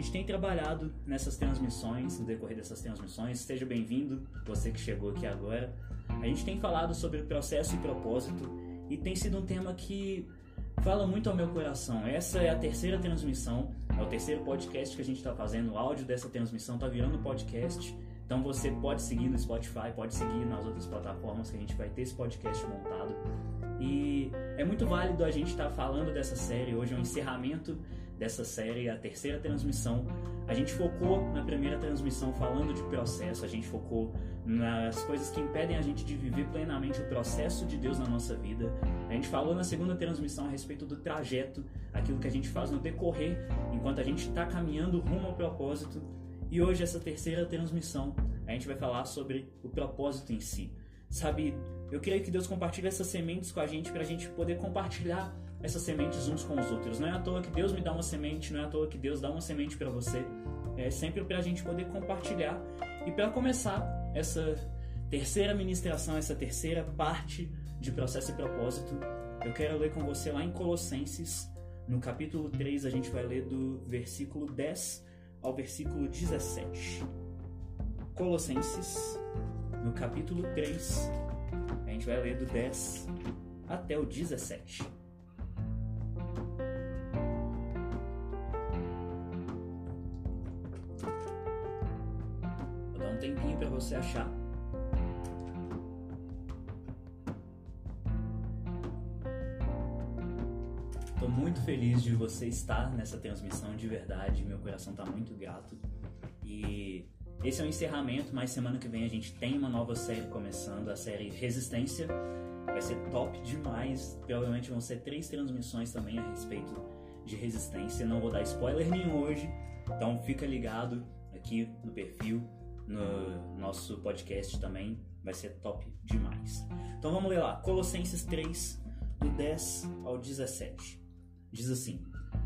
gente tem trabalhado nessas transmissões, no decorrer dessas transmissões. Seja bem-vindo, você que chegou aqui agora. A gente tem falado sobre processo e propósito e tem sido um tema que fala muito ao meu coração. Essa é a terceira transmissão, é o terceiro podcast que a gente está fazendo. O áudio dessa transmissão está virando podcast. Então você pode seguir no Spotify, pode seguir nas outras plataformas que a gente vai ter esse podcast montado. E é muito válido a gente estar tá falando dessa série. Hoje é o encerramento dessa série, a terceira transmissão. A gente focou na primeira transmissão falando de processo, a gente focou nas coisas que impedem a gente de viver plenamente o processo de Deus na nossa vida. A gente falou na segunda transmissão a respeito do trajeto, aquilo que a gente faz no decorrer enquanto a gente está caminhando rumo ao propósito. E hoje, essa terceira transmissão, a gente vai falar sobre o propósito em si. Sabe, eu creio que Deus compartilha essas sementes com a gente para a gente poder compartilhar essas sementes uns com os outros. Não é à toa que Deus me dá uma semente, não é à toa que Deus dá uma semente para você. É sempre para a gente poder compartilhar. E para começar essa terceira ministração, essa terceira parte de processo e propósito, eu quero ler com você lá em Colossenses, no capítulo 3, a gente vai ler do versículo 10 ao versículo 17. Colossenses, no capítulo 3, a gente vai ler do 10 até o 17. Você achar. Estou muito feliz de você estar nessa transmissão de verdade. Meu coração está muito grato. E esse é o encerramento, mas semana que vem a gente tem uma nova série começando, a série Resistência. Vai ser top demais. Provavelmente vão ser três transmissões também a respeito de resistência. Não vou dar spoiler nenhum hoje, então fica ligado aqui no perfil, no nosso podcast também. Vai ser top demais. Então vamos ler lá. Colossenses 3, do 10 ao 17. Diz assim: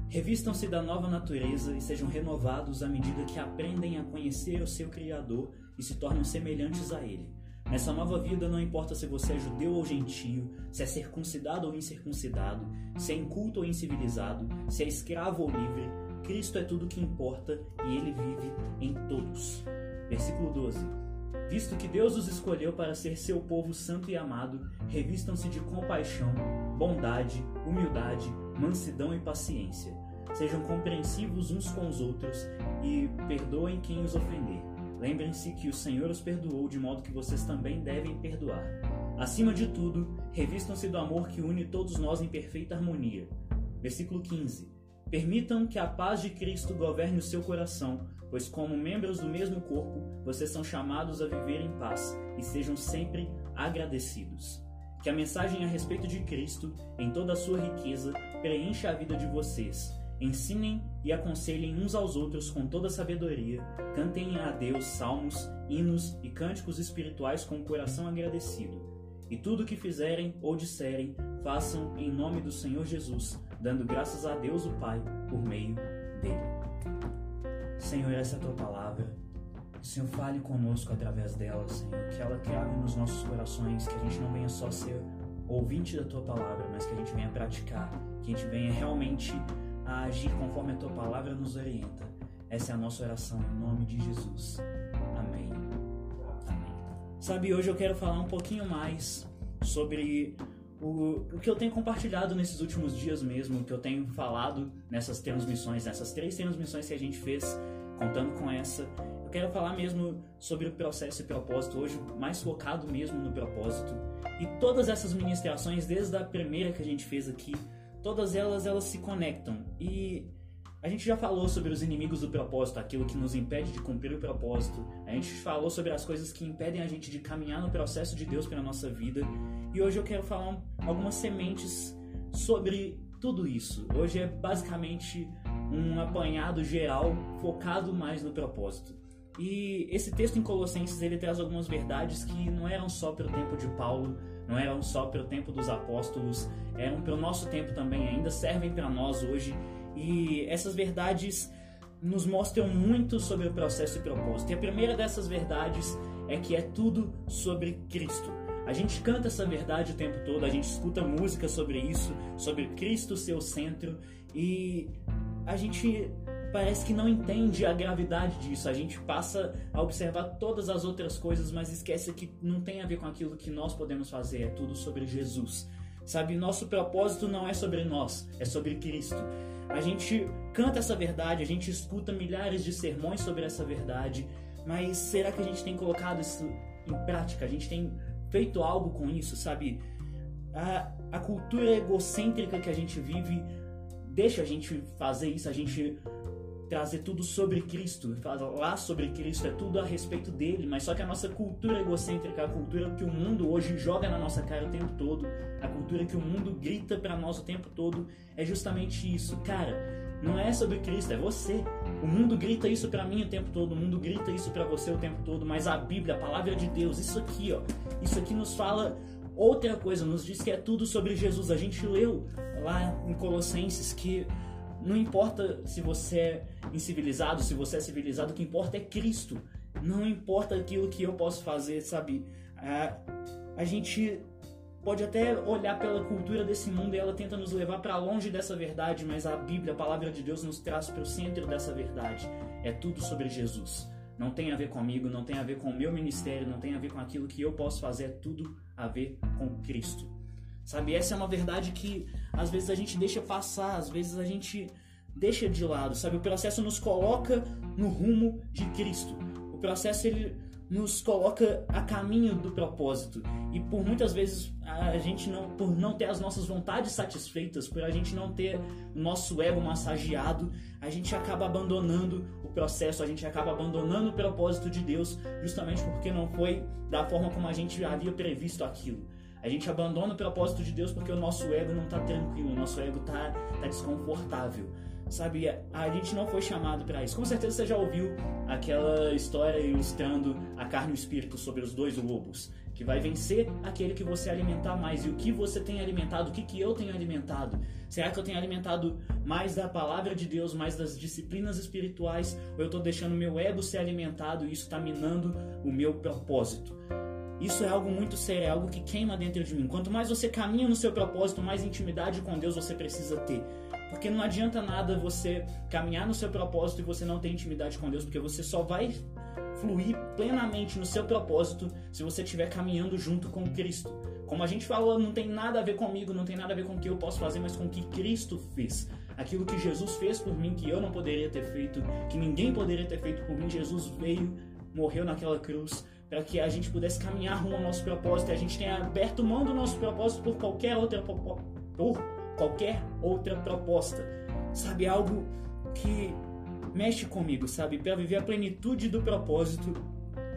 Revistam-se da nova natureza e sejam renovados à medida que aprendem a conhecer o seu Criador e se tornam semelhantes a Ele. Nessa nova vida, não importa se você é judeu ou gentio, se é circuncidado ou incircuncidado, se é inculto ou incivilizado, se é escravo ou livre, Cristo é tudo que importa e Ele vive em todos. Versículo 12. Visto que Deus os escolheu para ser seu povo santo e amado, revistam-se de compaixão, bondade, humildade, mansidão e paciência. Sejam compreensivos uns com os outros e perdoem quem os ofender. Lembrem-se que o Senhor os perdoou, de modo que vocês também devem perdoar. Acima de tudo, revistam-se do amor que une todos nós em perfeita harmonia. Versículo 15. Permitam que a paz de Cristo governe o seu coração, pois, como membros do mesmo corpo, vocês são chamados a viver em paz e sejam sempre agradecidos. Que a mensagem a respeito de Cristo, em toda a sua riqueza, preencha a vida de vocês. Ensinem e aconselhem uns aos outros com toda sabedoria. Cantem a Deus salmos, hinos e cânticos espirituais com o coração agradecido. E tudo o que fizerem ou disserem, façam em nome do Senhor Jesus, dando graças a Deus o Pai por meio. Senhor, essa é a tua palavra Senhor, fale conosco através dela, Senhor, que ela crave nos nossos corações, que a gente não venha só ser ouvinte da tua palavra, mas que a gente venha praticar, que a gente venha realmente a agir conforme a tua palavra nos orienta. Essa é a nossa oração em nome de Jesus. Amém. Amém. Sabe, hoje eu quero falar um pouquinho mais sobre o, o que eu tenho compartilhado nesses últimos dias mesmo, o que eu tenho falado nessas transmissões, nessas três transmissões que a gente fez, contando com essa quero falar mesmo sobre o processo e propósito hoje, mais focado mesmo no propósito. E todas essas ministrações, desde a primeira que a gente fez aqui, todas elas elas se conectam. E a gente já falou sobre os inimigos do propósito, aquilo que nos impede de cumprir o propósito. A gente falou sobre as coisas que impedem a gente de caminhar no processo de Deus para nossa vida. E hoje eu quero falar algumas sementes sobre tudo isso. Hoje é basicamente um apanhado geral focado mais no propósito. E esse texto em Colossenses ele traz algumas verdades que não eram só para o tempo de Paulo, não eram só para o tempo dos apóstolos, eram para o nosso tempo também, ainda servem para nós hoje. E essas verdades nos mostram muito sobre o processo e propósito. E a primeira dessas verdades é que é tudo sobre Cristo. A gente canta essa verdade o tempo todo, a gente escuta música sobre isso, sobre Cristo ser o centro, e a gente parece que não entende a gravidade disso. A gente passa a observar todas as outras coisas, mas esquece que não tem a ver com aquilo que nós podemos fazer, é tudo sobre Jesus. Sabe, nosso propósito não é sobre nós, é sobre Cristo. A gente canta essa verdade, a gente escuta milhares de sermões sobre essa verdade, mas será que a gente tem colocado isso em prática? A gente tem feito algo com isso, sabe? A, a cultura egocêntrica que a gente vive deixa a gente fazer isso, a gente trazer tudo sobre Cristo, falar sobre Cristo, é tudo a respeito dele, mas só que a nossa cultura egocêntrica, a cultura que o mundo hoje joga na nossa cara o tempo todo, a cultura que o mundo grita para nós o tempo todo, é justamente isso. Cara, não é sobre Cristo, é você. O mundo grita isso para mim o tempo todo, o mundo grita isso para você o tempo todo, mas a Bíblia, a palavra de Deus, isso aqui, ó, isso aqui nos fala outra coisa, nos diz que é tudo sobre Jesus. A gente leu lá em Colossenses que não importa se você é incivilizado, se você é civilizado, o que importa é Cristo. Não importa aquilo que eu posso fazer, sabe? A, a gente pode até olhar pela cultura desse mundo e ela tenta nos levar para longe dessa verdade, mas a Bíblia, a palavra de Deus, nos traz para o centro dessa verdade. É tudo sobre Jesus. Não tem a ver comigo, não tem a ver com o meu ministério, não tem a ver com aquilo que eu posso fazer, é tudo a ver com Cristo. Sabe, essa é uma verdade que às vezes a gente deixa passar, às vezes a gente deixa de lado, sabe? O processo nos coloca no rumo de Cristo. O processo ele nos coloca a caminho do propósito. E por muitas vezes a gente não por não ter as nossas vontades satisfeitas, por a gente não ter o nosso ego massageado, a gente acaba abandonando o processo, a gente acaba abandonando o propósito de Deus, justamente porque não foi da forma como a gente havia previsto aquilo. A gente abandona o propósito de Deus porque o nosso ego não está tranquilo, o nosso ego está tá desconfortável. Sabe, a gente não foi chamado para isso. Com certeza você já ouviu aquela história ilustrando a carne e o espírito sobre os dois lobos. Que vai vencer aquele que você alimentar mais. E o que você tem alimentado, o que, que eu tenho alimentado? Será que eu tenho alimentado mais da palavra de Deus, mais das disciplinas espirituais? Ou eu estou deixando meu ego ser alimentado e isso está minando o meu propósito? Isso é algo muito sério, é algo que queima dentro de mim. Quanto mais você caminha no seu propósito, mais intimidade com Deus você precisa ter. Porque não adianta nada você caminhar no seu propósito e você não ter intimidade com Deus, porque você só vai fluir plenamente no seu propósito se você estiver caminhando junto com Cristo. Como a gente falou, não tem nada a ver comigo, não tem nada a ver com o que eu posso fazer, mas com o que Cristo fez. Aquilo que Jesus fez por mim, que eu não poderia ter feito, que ninguém poderia ter feito por mim, Jesus veio, morreu naquela cruz para que a gente pudesse caminhar rumo ao nosso propósito. E a gente tenha aberto mão do nosso propósito por qualquer outra por qualquer outra proposta. Sabe algo que mexe comigo, sabe? Para viver a plenitude do propósito,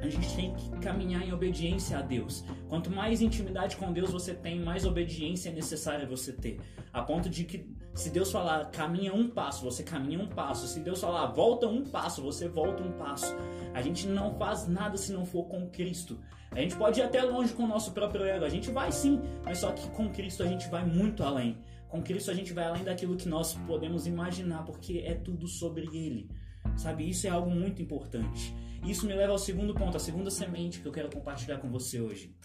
a gente tem que caminhar em obediência a Deus. Quanto mais intimidade com Deus você tem, mais obediência é necessária você ter. A ponto de que se Deus falar caminha um passo, você caminha um passo. Se Deus falar volta um passo, você volta um passo. A gente não faz nada se não for com Cristo. A gente pode ir até longe com o nosso próprio ego, a gente vai sim, mas só que com Cristo a gente vai muito além. Com Cristo a gente vai além daquilo que nós podemos imaginar, porque é tudo sobre Ele. Sabe, isso é algo muito importante. Isso me leva ao segundo ponto, a segunda semente que eu quero compartilhar com você hoje.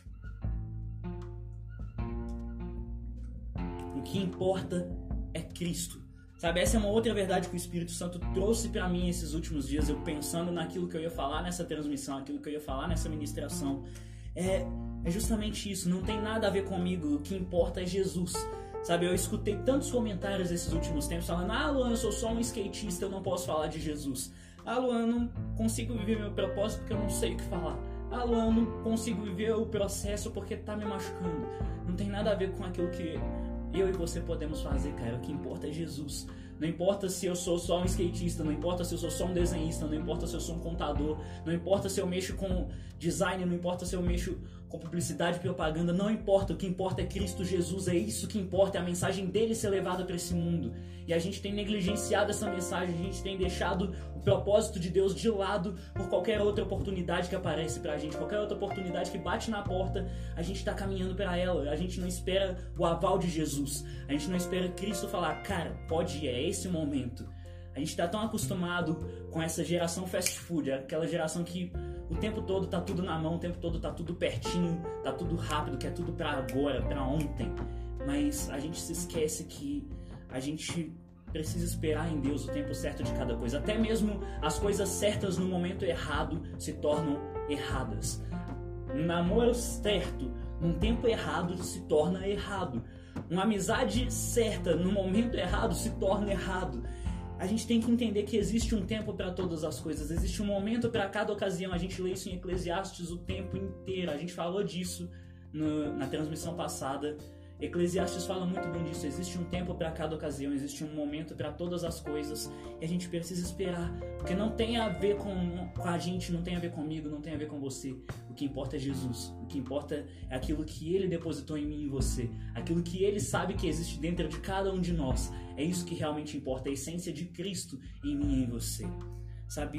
O que importa é Cristo. Sabe, essa é uma outra verdade que o Espírito Santo trouxe para mim esses últimos dias, eu pensando naquilo que eu ia falar nessa transmissão, aquilo que eu ia falar nessa ministração. É, é justamente isso, não tem nada a ver comigo, o que importa é Jesus. Sabe, eu escutei tantos comentários esses últimos tempos falando: Ah, Luan, eu sou só um skatista, eu não posso falar de Jesus. Ah, Luan, eu não consigo viver meu propósito porque eu não sei o que falar. Ah, Luan, eu não consigo viver o processo porque tá me machucando. Não tem nada a ver com aquilo que eu e você podemos fazer, cara. O que importa é Jesus. Não importa se eu sou só um skatista, não importa se eu sou só um desenhista, não importa se eu sou um contador, não importa se eu mexo com design, não importa se eu mexo com publicidade e propaganda, não importa. O que importa é Cristo Jesus, é isso que importa, é a mensagem dele ser levada para esse mundo. E a gente tem negligenciado essa mensagem, a gente tem deixado o propósito de Deus de lado por qualquer outra oportunidade que aparece pra gente, qualquer outra oportunidade que bate na porta, a gente está caminhando para ela. A gente não espera o aval de Jesus, a gente não espera Cristo falar, cara, pode ir, é esse o momento. A gente está tão acostumado com essa geração fast food, aquela geração que o tempo todo tá tudo na mão, o tempo todo tá tudo pertinho, tá tudo rápido, que é tudo para agora, para ontem. Mas a gente se esquece que a gente precisa esperar em Deus o tempo certo de cada coisa. Até mesmo as coisas certas no momento errado se tornam erradas. Um namoro certo num tempo errado se torna errado. Uma amizade certa no momento errado se torna errado. A gente tem que entender que existe um tempo para todas as coisas, existe um momento para cada ocasião. A gente lê isso em Eclesiastes o tempo inteiro. A gente falou disso no, na transmissão passada. Eclesiastes fala muito bem disso. Existe um tempo para cada ocasião, existe um momento para todas as coisas e a gente precisa esperar, porque não tem a ver com, com a gente, não tem a ver comigo, não tem a ver com você. O que importa é Jesus. O que importa é aquilo que Ele depositou em mim e você, aquilo que Ele sabe que existe dentro de cada um de nós. É isso que realmente importa, a essência de Cristo em mim e em você. Sabe,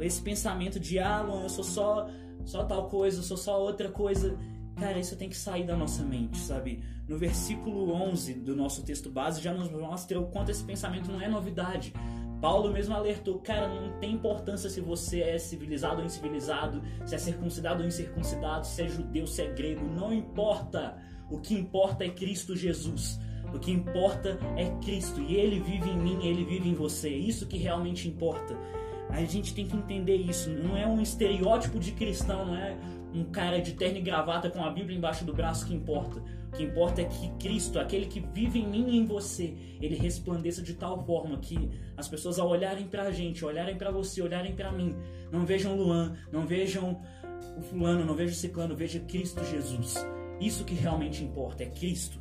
esse pensamento de ah, eu sou só só tal coisa, eu sou só outra coisa Cara, isso tem que sair da nossa mente, sabe? No versículo 11 do nosso texto base já nos mostra o quanto esse pensamento não é novidade. Paulo mesmo alertou, cara, não tem importância se você é civilizado ou incivilizado, se é circuncidado ou incircuncidado, se é judeu, se é grego, não importa. O que importa é Cristo Jesus. O que importa é Cristo e Ele vive em mim, Ele vive em você. É isso que realmente importa. A gente tem que entender isso. Não é um estereótipo de cristão, não é um cara de terno e gravata com a Bíblia embaixo do braço que importa. O que importa é que Cristo, aquele que vive em mim e em você, ele resplandeça de tal forma que as pessoas ao olharem pra gente, olharem para você, olharem para mim, não vejam Luan, não vejam o fulano, não vejam o ciclano, vejam Cristo Jesus. Isso que realmente importa, é Cristo.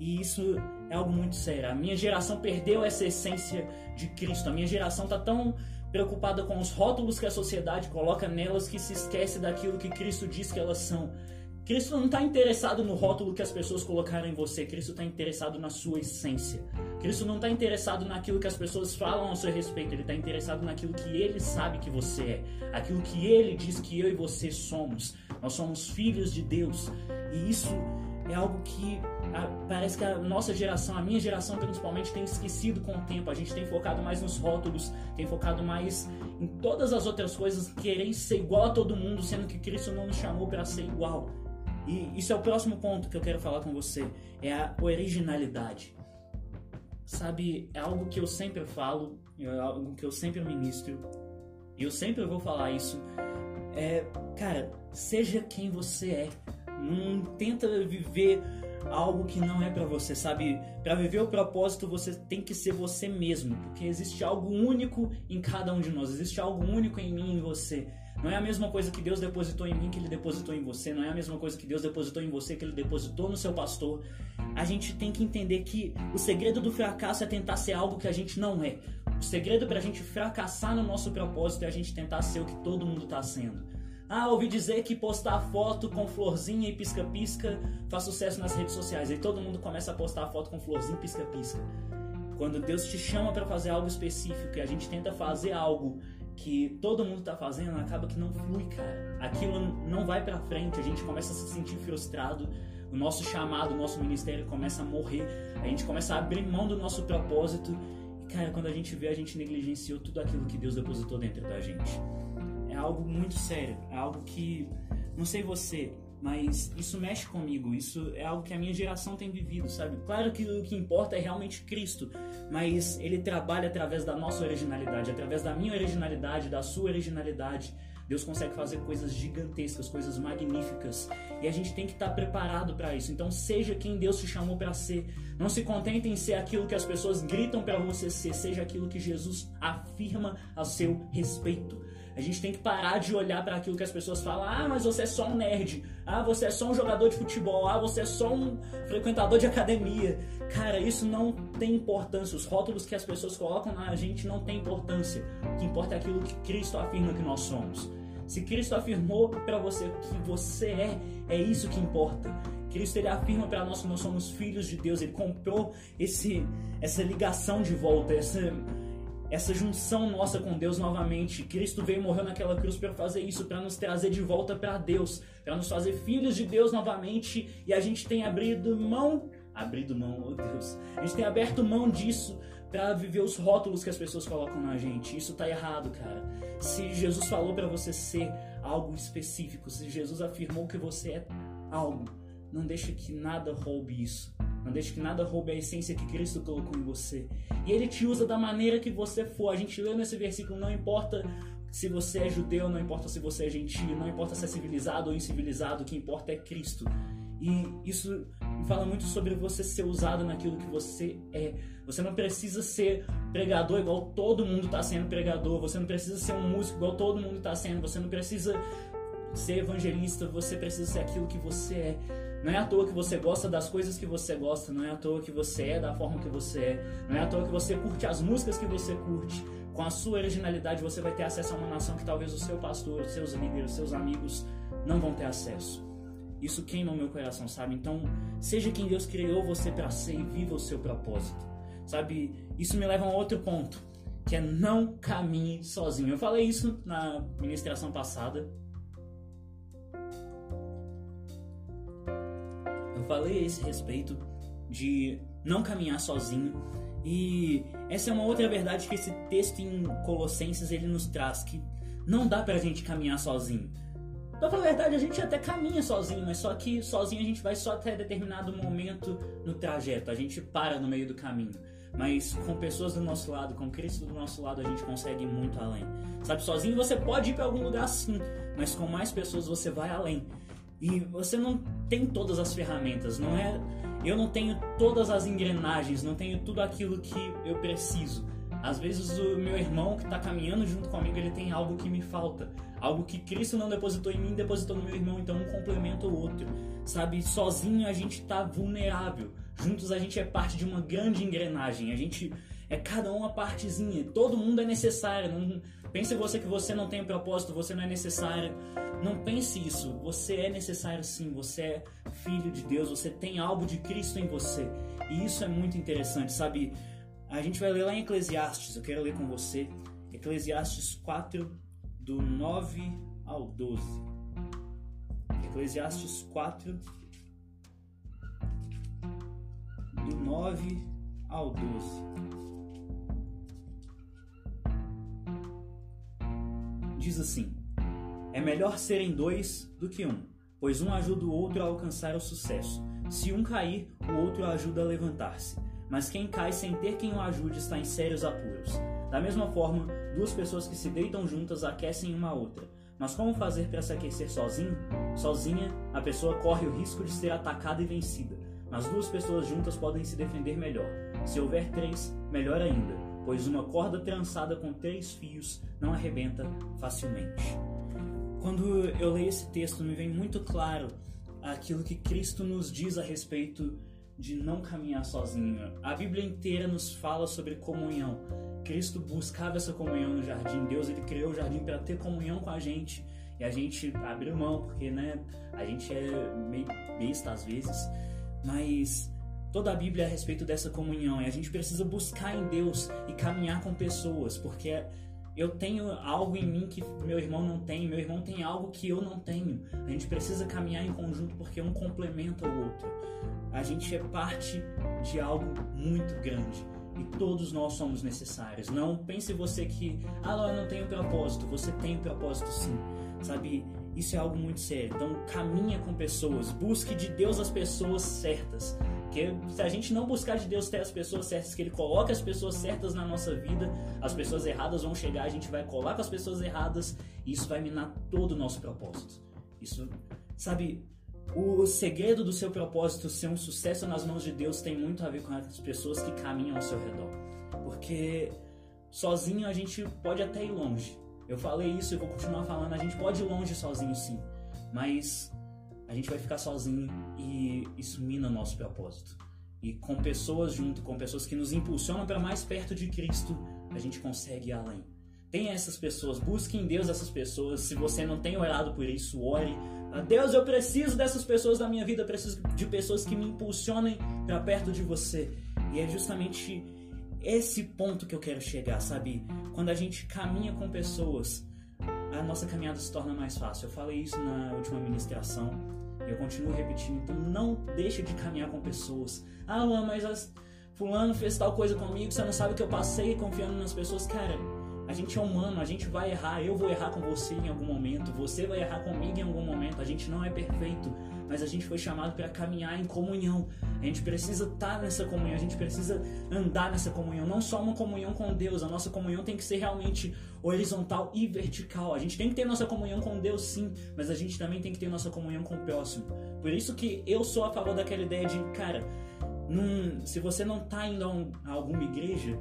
E isso é algo muito sério. A minha geração perdeu essa essência de Cristo. A minha geração tá tão preocupada com os rótulos que a sociedade coloca nelas que se esquece daquilo que Cristo diz que elas são. Cristo não está interessado no rótulo que as pessoas colocaram em você, Cristo está interessado na sua essência. Cristo não está interessado naquilo que as pessoas falam ao seu respeito, ele está interessado naquilo que ele sabe que você é, aquilo que ele diz que eu e você somos. Nós somos filhos de Deus e isso é algo que a, parece que a nossa geração, a minha geração principalmente, tem esquecido com o tempo. A gente tem focado mais nos rótulos, tem focado mais em todas as outras coisas, querer ser igual a todo mundo, sendo que Cristo não nos chamou para ser igual. E isso é o próximo ponto que eu quero falar com você, é a originalidade. Sabe, é algo que eu sempre falo, é algo que eu sempre ministro, e eu sempre vou falar isso. É, cara, seja quem você é. Não tenta viver algo que não é para você, sabe? Para viver o propósito, você tem que ser você mesmo, porque existe algo único em cada um de nós, existe algo único em mim e em você. Não é a mesma coisa que Deus depositou em mim que Ele depositou em você. Não é a mesma coisa que Deus depositou em você que Ele depositou no seu pastor. A gente tem que entender que o segredo do fracasso é tentar ser algo que a gente não é. O segredo para a gente fracassar no nosso propósito é a gente tentar ser o que todo mundo está sendo. Ah, ouvi dizer que postar foto com florzinha e pisca-pisca faz sucesso nas redes sociais. Aí todo mundo começa a postar foto com florzinha e pisca-pisca. Quando Deus te chama para fazer algo específico e a gente tenta fazer algo que todo mundo tá fazendo, acaba que não flui, cara. Aquilo não vai para frente, a gente começa a se sentir frustrado, o nosso chamado, o nosso ministério começa a morrer, a gente começa a abrir mão do nosso propósito. E, cara, quando a gente vê, a gente negligenciou tudo aquilo que Deus depositou dentro da gente é algo muito sério, é algo que, não sei você, mas isso mexe comigo, isso é algo que a minha geração tem vivido, sabe? Claro que o que importa é realmente Cristo, mas ele trabalha através da nossa originalidade, através da minha originalidade, da sua originalidade. Deus consegue fazer coisas gigantescas, coisas magníficas, e a gente tem que estar preparado para isso. Então, seja quem Deus te chamou para ser. Não se contente em ser aquilo que as pessoas gritam para você ser, seja aquilo que Jesus afirma a seu respeito. A gente tem que parar de olhar para aquilo que as pessoas falam: ah, mas você é só um nerd, ah, você é só um jogador de futebol, ah, você é só um frequentador de academia. Cara, isso não tem importância. Os rótulos que as pessoas colocam na gente não tem importância. O que importa é aquilo que Cristo afirma que nós somos. Se Cristo afirmou para você que você é, é isso que importa. Cristo ele afirma para nós que nós somos filhos de Deus. Ele comprou esse essa ligação de volta, essa essa junção nossa com Deus novamente. Cristo veio morreu naquela cruz para fazer isso, para nos trazer de volta para Deus, para nos fazer filhos de Deus novamente. E a gente tem abrido mão, abrido mão, oh Deus, a gente tem aberto mão disso para viver os rótulos que as pessoas colocam na gente. Isso tá errado, cara. Se Jesus falou para você ser algo específico, se Jesus afirmou que você é algo, não deixe que nada roube isso. Não deixe que nada roube a essência que Cristo colocou em você. E Ele te usa da maneira que você for. A gente lê nesse versículo, não importa se você é judeu, não importa se você é gentil, não importa se é civilizado ou incivilizado, o que importa é Cristo. E isso fala muito sobre você ser usado naquilo que você é. Você não precisa ser pregador igual todo mundo está sendo pregador. Você não precisa ser um músico igual todo mundo está sendo. Você não precisa ser evangelista. Você precisa ser aquilo que você é. Não é à toa que você gosta das coisas que você gosta. Não é à toa que você é da forma que você é. Não é à toa que você curte as músicas que você curte com a sua originalidade, você vai ter acesso a uma nação que talvez o seu pastor, os seus líderes, os seus amigos não vão ter acesso. Isso queima o meu coração, sabe? Então, seja quem Deus criou você para ser e viva o seu propósito. Sabe? Isso me leva a um outro ponto, que é não caminhe sozinho. Eu falei isso na ministração passada. Falei a esse respeito de não caminhar sozinho e essa é uma outra verdade que esse texto em Colossenses ele nos traz, que não dá pra gente caminhar sozinho. Pra falar a verdade, a gente até caminha sozinho, mas só que sozinho a gente vai só até determinado momento no trajeto, a gente para no meio do caminho. Mas com pessoas do nosso lado, com Cristo do nosso lado, a gente consegue ir muito além. Sabe, sozinho você pode ir para algum lugar sim, mas com mais pessoas você vai além. E você não tem todas as ferramentas, não é eu não tenho todas as engrenagens, não tenho tudo aquilo que eu preciso. Às vezes o meu irmão que está caminhando junto comigo, ele tem algo que me falta. Algo que Cristo não depositou em mim, depositou no meu irmão, então um complementa o outro. Sabe, sozinho a gente está vulnerável. Juntos a gente é parte de uma grande engrenagem. A gente é cada uma partezinha. Todo mundo é necessário. Não pense você que você não tem um propósito, você não é necessário. Não pense isso. Você é necessário sim. Você é filho de Deus. Você tem algo de Cristo em você. E isso é muito interessante, sabe? A gente vai ler lá em Eclesiastes. Eu quero ler com você. Eclesiastes 4, do 9 ao 12. Eclesiastes 4, do 9 ao 12. Diz assim: é melhor serem dois do que um, pois um ajuda o outro a alcançar o sucesso. Se um cair, o outro ajuda a levantar-se. Mas quem cai sem ter quem o ajude está em sérios apuros. Da mesma forma, duas pessoas que se deitam juntas aquecem uma a outra. Mas como fazer para se aquecer sozinho? Sozinha, a pessoa corre o risco de ser atacada e vencida. Mas duas pessoas juntas podem se defender melhor. Se houver três, melhor ainda, pois uma corda trançada com três fios não arrebenta facilmente. Quando eu leio esse texto, me vem muito claro aquilo que Cristo nos diz a respeito de não caminhar sozinho. A Bíblia inteira nos fala sobre comunhão. Cristo buscava essa comunhão no jardim. Deus ele criou o jardim para ter comunhão com a gente. E a gente abriu mão, porque né, a gente é meio besta às vezes. Mas toda a Bíblia é a respeito dessa comunhão. E a gente precisa buscar em Deus e caminhar com pessoas, porque eu tenho algo em mim que meu irmão não tem, meu irmão tem algo que eu não tenho. A gente precisa caminhar em conjunto porque um complementa o outro. A gente é parte de algo muito grande e todos nós somos necessários. Não pense você que, ah, não, eu não tenho propósito. Você tem propósito sim. Sabe, isso é algo muito sério. Então, caminha com pessoas, busque de Deus as pessoas certas. Porque se a gente não buscar de Deus ter as pessoas certas, que Ele coloque as pessoas certas na nossa vida, as pessoas erradas vão chegar, a gente vai colar com as pessoas erradas e isso vai minar todo o nosso propósito. Isso, sabe, o segredo do seu propósito ser um sucesso nas mãos de Deus tem muito a ver com as pessoas que caminham ao seu redor. Porque sozinho a gente pode até ir longe. Eu falei isso e vou continuar falando, a gente pode ir longe sozinho sim, mas a gente vai ficar sozinho e isso mina nosso propósito. E com pessoas junto, com pessoas que nos impulsionam para mais perto de Cristo, a gente consegue ir além. Tenha essas pessoas, busque em Deus essas pessoas. Se você não tem orado por isso, ore. Ah, Deus, eu preciso dessas pessoas na minha vida, preciso de pessoas que me impulsionem para perto de você. E é justamente esse ponto que eu quero chegar, sabe? Quando a gente caminha com pessoas, a nossa caminhada se torna mais fácil. Eu falei isso na última ministração eu continuo repetindo. Então não deixe de caminhar com pessoas. Ah, Luan, mas as... fulano fez tal coisa comigo, você não sabe que eu passei confiando nas pessoas. Cara, A gente é humano, a gente vai errar, eu vou errar com você em algum momento, você vai errar comigo em algum momento. A gente não é perfeito, mas a gente foi chamado para caminhar em comunhão. A gente precisa estar tá nessa comunhão, a gente precisa andar nessa comunhão, não só uma comunhão com Deus, a nossa comunhão tem que ser realmente horizontal e vertical. A gente tem que ter nossa comunhão com Deus sim, mas a gente também tem que ter nossa comunhão com o próximo. Por isso que eu sou a favor daquela ideia de, cara, num, se você não está indo a, um, a alguma igreja,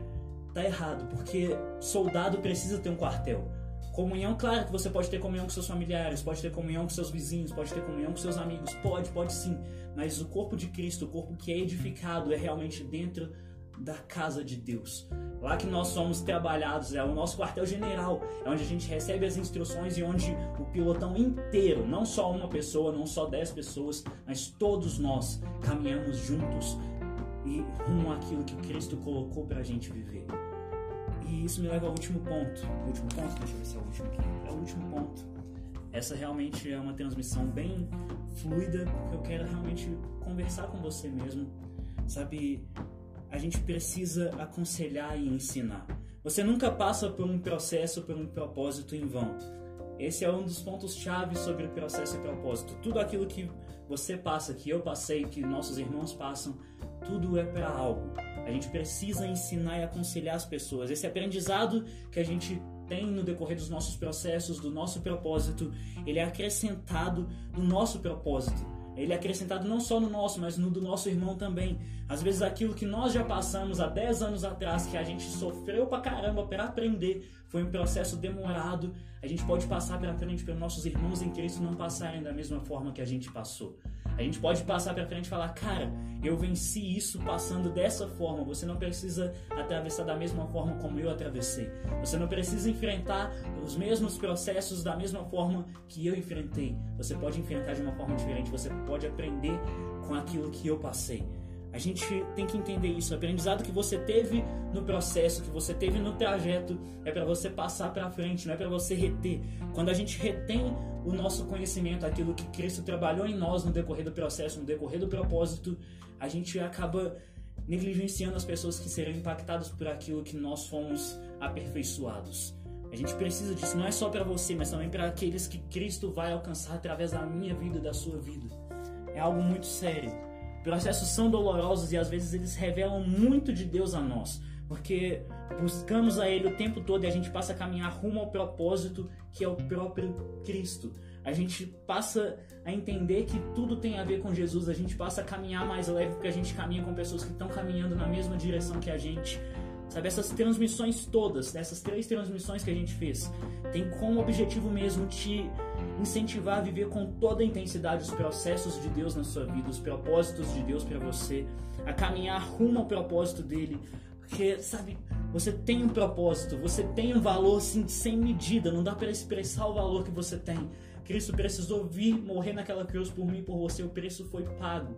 tá errado, porque soldado precisa ter um quartel. Comunhão, claro que você pode ter comunhão com seus familiares, pode ter comunhão com seus vizinhos, pode ter comunhão com seus amigos, pode, pode sim. Mas o corpo de Cristo, o corpo que é edificado, é realmente dentro da casa de Deus. Lá que nós somos trabalhados, é o nosso quartel-general, é onde a gente recebe as instruções e onde o pilotão inteiro, não só uma pessoa, não só dez pessoas, mas todos nós caminhamos juntos e rumo àquilo que Cristo colocou para a gente viver. E isso me leva ao último ponto. O último ponto? Deixa eu ver se é o último aqui. É o último ponto. Essa realmente é uma transmissão bem fluida, porque eu quero realmente conversar com você mesmo. Sabe, a gente precisa aconselhar e ensinar. Você nunca passa por um processo, por um propósito em vão. Esse é um dos pontos chave sobre processo e propósito. Tudo aquilo que você passa, que eu passei, que nossos irmãos passam, tudo é para algo. A gente precisa ensinar e aconselhar as pessoas. Esse aprendizado que a gente tem no decorrer dos nossos processos, do nosso propósito, ele é acrescentado no nosso propósito. Ele é acrescentado não só no nosso, mas no do nosso irmão também. Às vezes aquilo que nós já passamos há 10 anos atrás, que a gente sofreu pra caramba para aprender, foi um processo demorado. A gente pode passar pela frente para nossos irmãos em Cristo não passarem da mesma forma que a gente passou. A gente pode passar para frente e falar, cara, eu venci isso passando dessa forma. Você não precisa atravessar da mesma forma como eu atravessei. Você não precisa enfrentar os mesmos processos da mesma forma que eu enfrentei. Você pode enfrentar de uma forma diferente. Você pode aprender com aquilo que eu passei. A gente tem que entender isso. O aprendizado que você teve no processo, que você teve no trajeto, é para você passar para frente, não é para você reter. Quando a gente retém o nosso conhecimento, aquilo que Cristo trabalhou em nós no decorrer do processo, no decorrer do propósito, a gente acaba negligenciando as pessoas que serão impactadas por aquilo que nós fomos aperfeiçoados. A gente precisa disso, não é só para você, mas também para aqueles que Cristo vai alcançar através da minha vida e da sua vida. É algo muito sério processos são dolorosos e às vezes eles revelam muito de Deus a nós, porque buscamos a Ele o tempo todo e a gente passa a caminhar rumo ao propósito que é o próprio Cristo. A gente passa a entender que tudo tem a ver com Jesus, a gente passa a caminhar mais leve porque a gente caminha com pessoas que estão caminhando na mesma direção que a gente. Sabe, essas transmissões todas, essas três transmissões que a gente fez, tem como objetivo mesmo te incentivar a viver com toda a intensidade os processos de Deus na sua vida, os propósitos de Deus para você, a caminhar rumo ao propósito dele. Porque, sabe, você tem um propósito, você tem um valor assim, sem medida, não dá para expressar o valor que você tem. Cristo precisou vir morrer naquela cruz por mim por você, o preço foi pago.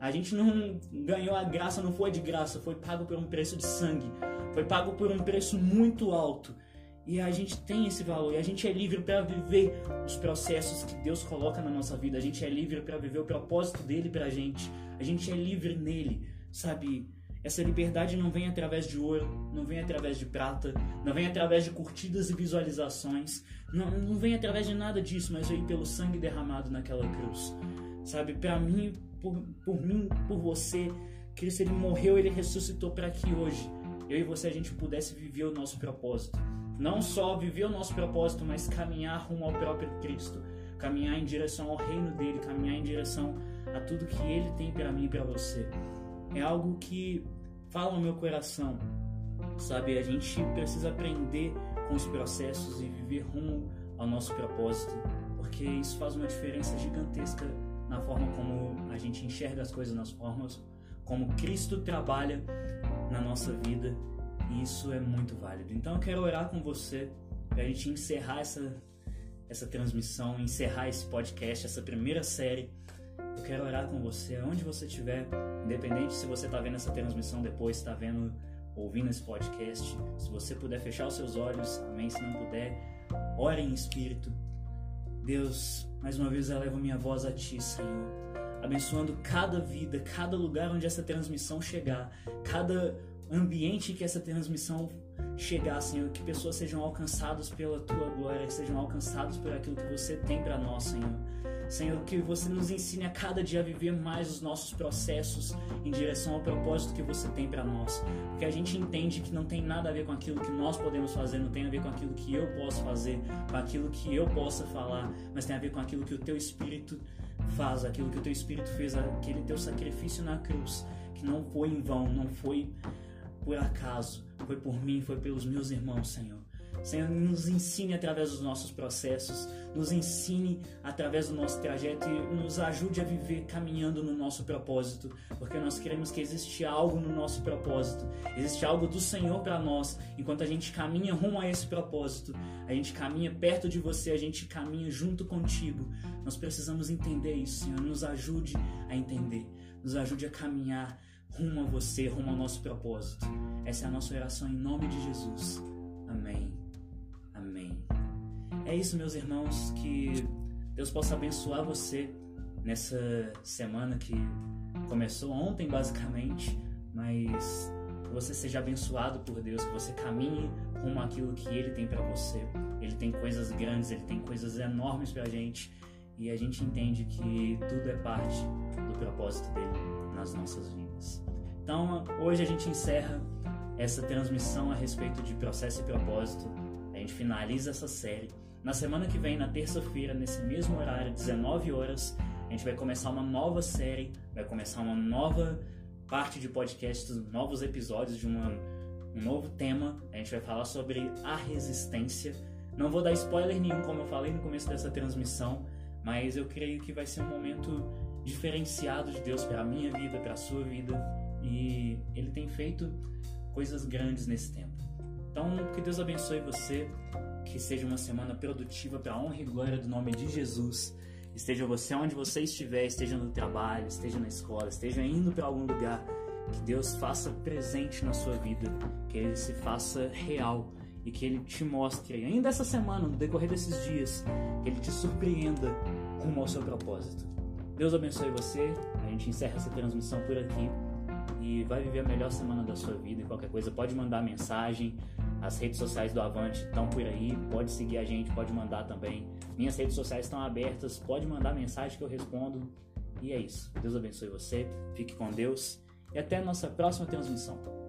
A gente não ganhou a graça, não foi de graça, foi pago por um preço de sangue. Foi pago por um preço muito alto. E a gente tem esse valor, e a gente é livre para viver os processos que Deus coloca na nossa vida. A gente é livre para viver o propósito dele pra gente. A gente é livre nele, sabe? Essa liberdade não vem através de ouro, não vem através de prata, não vem através de curtidas e visualizações, não, não vem através de nada disso, mas vem pelo sangue derramado naquela cruz. Sabe, para mim, por, por mim, por você. Cristo ele morreu, ele ressuscitou para que hoje eu e você a gente pudesse viver o nosso propósito. Não só viver o nosso propósito, mas caminhar rumo ao próprio Cristo, caminhar em direção ao reino dele, caminhar em direção a tudo que ele tem para mim e para você. É algo que fala no meu coração. Sabe, a gente precisa aprender com os processos e viver rumo ao nosso propósito, porque isso faz uma diferença gigantesca na forma como a gente enxerga as coisas, nas formas como Cristo trabalha na nossa vida. Isso é muito válido. Então eu quero orar com você para a gente encerrar essa, essa transmissão, encerrar esse podcast, essa primeira série. Eu quero orar com você, onde você estiver, independente se você está vendo essa transmissão depois, está vendo, ouvindo esse podcast. Se você puder fechar os seus olhos, amém. Se não puder, ore em espírito. Deus, mais uma vez eu levo minha voz a Ti, Senhor, abençoando cada vida, cada lugar onde essa transmissão chegar, cada ambiente que essa transmissão chegar, Senhor, que pessoas sejam alcançadas pela tua glória, que sejam alcançados por aquilo que você tem para nós, Senhor. Senhor, que você nos ensine a cada dia a viver mais os nossos processos em direção ao propósito que você tem para nós. Porque a gente entende que não tem nada a ver com aquilo que nós podemos fazer, não tem a ver com aquilo que eu posso fazer, com aquilo que eu possa falar, mas tem a ver com aquilo que o teu Espírito faz, aquilo que o teu Espírito fez, aquele teu sacrifício na cruz, que não foi em vão, não foi por acaso, foi por mim, foi pelos meus irmãos, Senhor. Senhor, nos ensine através dos nossos processos, nos ensine através do nosso trajeto e nos ajude a viver caminhando no nosso propósito, porque nós queremos que existe algo no nosso propósito, existe algo do Senhor para nós. Enquanto a gente caminha rumo a esse propósito, a gente caminha perto de você, a gente caminha junto contigo. Nós precisamos entender isso, Senhor. Nos ajude a entender, nos ajude a caminhar rumo a você, rumo ao nosso propósito. Essa é a nossa oração em nome de Jesus. Amém. Amém. É isso, meus irmãos, que Deus possa abençoar você nessa semana que começou ontem, basicamente, mas que você seja abençoado por Deus, que você caminhe rumo àquilo que Ele tem para você. Ele tem coisas grandes, Ele tem coisas enormes para a gente e a gente entende que tudo é parte do propósito dele nas nossas vidas. Então, hoje a gente encerra essa transmissão a respeito de processo e propósito. A gente finaliza essa série. Na semana que vem, na terça-feira, nesse mesmo horário, 19 horas, a gente vai começar uma nova série, vai começar uma nova parte de podcasts, novos episódios de uma, um novo tema. A gente vai falar sobre a resistência. Não vou dar spoiler nenhum, como eu falei no começo dessa transmissão, mas eu creio que vai ser um momento diferenciado de Deus para a minha vida, para a sua vida, e Ele tem feito coisas grandes nesse tempo. Então, que Deus abençoe você, que seja uma semana produtiva para a honra e glória do nome de Jesus. Esteja você onde você estiver, esteja no trabalho, esteja na escola, esteja indo para algum lugar, que Deus faça presente na sua vida, que Ele se faça real e que Ele te mostre, ainda essa semana, no decorrer desses dias, que Ele te surpreenda rumo ao seu propósito. Deus abençoe você, a gente encerra essa transmissão por aqui e vai viver a melhor semana da sua vida. E qualquer coisa, pode mandar mensagem. As redes sociais do Avante estão por aí, pode seguir a gente, pode mandar também. Minhas redes sociais estão abertas, pode mandar mensagem que eu respondo. E é isso. Deus abençoe você, fique com Deus e até a nossa próxima transmissão.